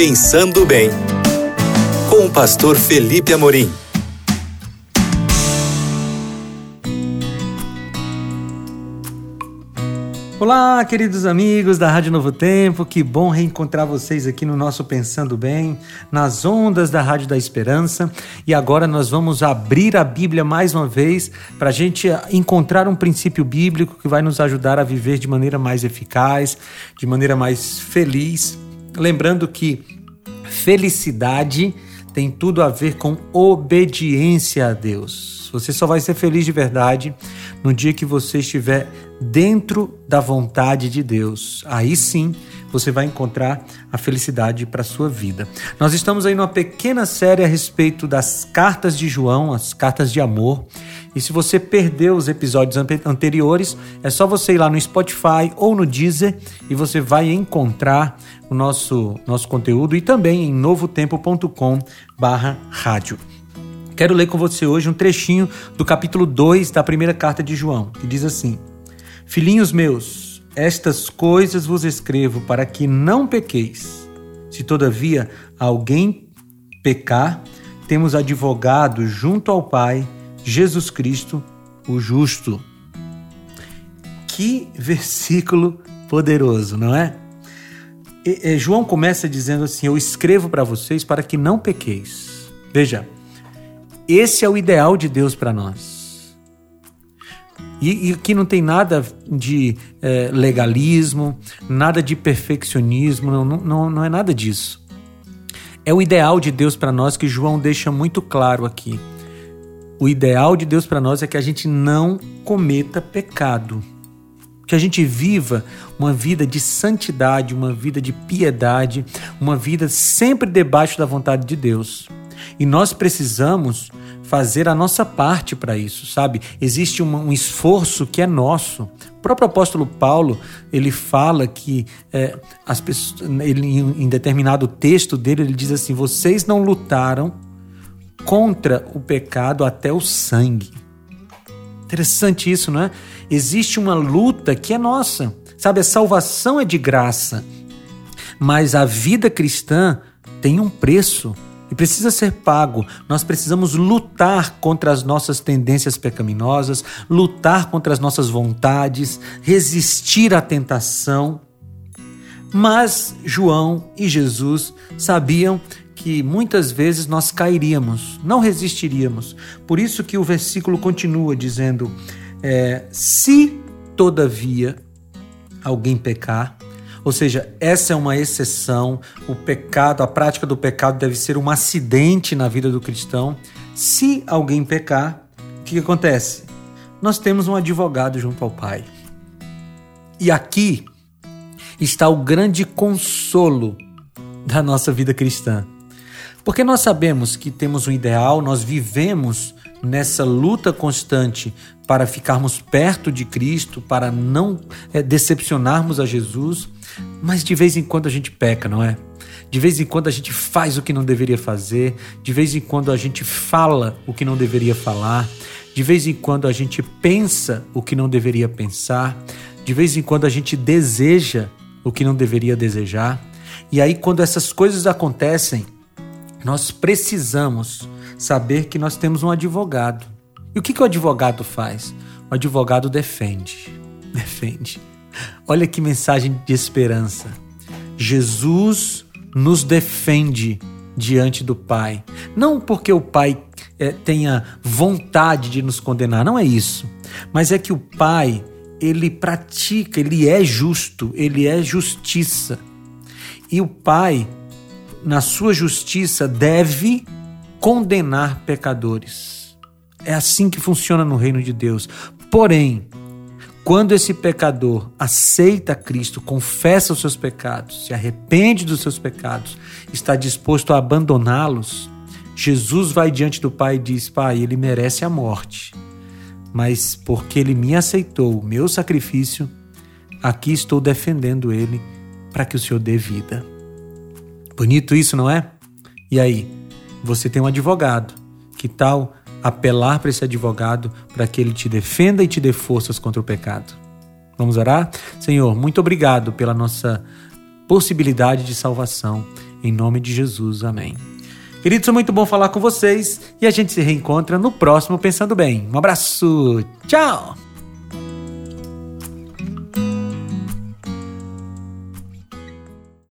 Pensando Bem, com o pastor Felipe Amorim. Olá, queridos amigos da Rádio Novo Tempo, que bom reencontrar vocês aqui no nosso Pensando Bem, nas ondas da Rádio da Esperança. E agora nós vamos abrir a Bíblia mais uma vez para a gente encontrar um princípio bíblico que vai nos ajudar a viver de maneira mais eficaz, de maneira mais feliz. Lembrando que felicidade tem tudo a ver com obediência a Deus. Você só vai ser feliz de verdade no dia que você estiver dentro da vontade de Deus. Aí sim você vai encontrar a felicidade para a sua vida. Nós estamos aí numa pequena série a respeito das cartas de João, as cartas de amor. E se você perdeu os episódios anteriores, é só você ir lá no Spotify ou no Deezer e você vai encontrar o nosso, nosso conteúdo e também em novotempo.com barra rádio. Quero ler com você hoje um trechinho do capítulo 2 da primeira carta de João, que diz assim: Filhinhos meus, estas coisas vos escrevo para que não pequeis. Se todavia alguém pecar, temos advogado junto ao Pai, Jesus Cristo, o justo. Que versículo poderoso, não é? E, e, João começa dizendo assim: Eu escrevo para vocês para que não pequeis. Veja, esse é o ideal de Deus para nós. E, e aqui não tem nada de é, legalismo, nada de perfeccionismo, não, não, não é nada disso. É o ideal de Deus para nós que João deixa muito claro aqui. O ideal de Deus para nós é que a gente não cometa pecado. Que a gente viva uma vida de santidade, uma vida de piedade, uma vida sempre debaixo da vontade de Deus. E nós precisamos fazer a nossa parte para isso, sabe? Existe um, um, esforço que é nosso. O próprio apóstolo Paulo ele fala que é, as pessoas, ele, em determinado texto dele ele diz assim: vocês não lutaram contra o pecado até o sangue. Interessante isso, não é? Existe uma luta que é nossa, sabe? A salvação é de graça, mas a vida cristã tem um preço e precisa ser pago. Nós precisamos lutar contra as nossas tendências pecaminosas, lutar contra as nossas vontades, resistir à tentação. Mas João e Jesus sabiam que muitas vezes nós cairíamos, não resistiríamos. Por isso que o versículo continua dizendo: é, se todavia alguém pecar, ou seja, essa é uma exceção. O pecado, a prática do pecado deve ser um acidente na vida do cristão. Se alguém pecar, o que acontece? Nós temos um advogado junto ao Pai. E aqui está o grande consolo da nossa vida cristã. Porque nós sabemos que temos um ideal, nós vivemos nessa luta constante para ficarmos perto de Cristo, para não é, decepcionarmos a Jesus, mas de vez em quando a gente peca, não é? De vez em quando a gente faz o que não deveria fazer, de vez em quando a gente fala o que não deveria falar, de vez em quando a gente pensa o que não deveria pensar, de vez em quando a gente deseja o que não deveria desejar. E aí, quando essas coisas acontecem, nós precisamos saber que nós temos um advogado. E o que, que o advogado faz? O advogado defende. Defende. Olha que mensagem de esperança. Jesus nos defende diante do Pai. Não porque o Pai é, tenha vontade de nos condenar, não é isso. Mas é que o Pai, ele pratica, ele é justo, ele é justiça. E o Pai, na sua justiça, deve condenar pecadores. É assim que funciona no reino de Deus. Porém, quando esse pecador aceita Cristo, confessa os seus pecados, se arrepende dos seus pecados, está disposto a abandoná-los, Jesus vai diante do Pai e diz: Pai, ele merece a morte, mas porque ele me aceitou o meu sacrifício, aqui estou defendendo ele para que o Senhor dê vida. Bonito isso, não é? E aí, você tem um advogado. Que tal apelar para esse advogado para que ele te defenda e te dê forças contra o pecado. Vamos orar? Senhor, muito obrigado pela nossa possibilidade de salvação. Em nome de Jesus, amém. Queridos, foi muito bom falar com vocês e a gente se reencontra no próximo Pensando Bem. Um abraço, tchau!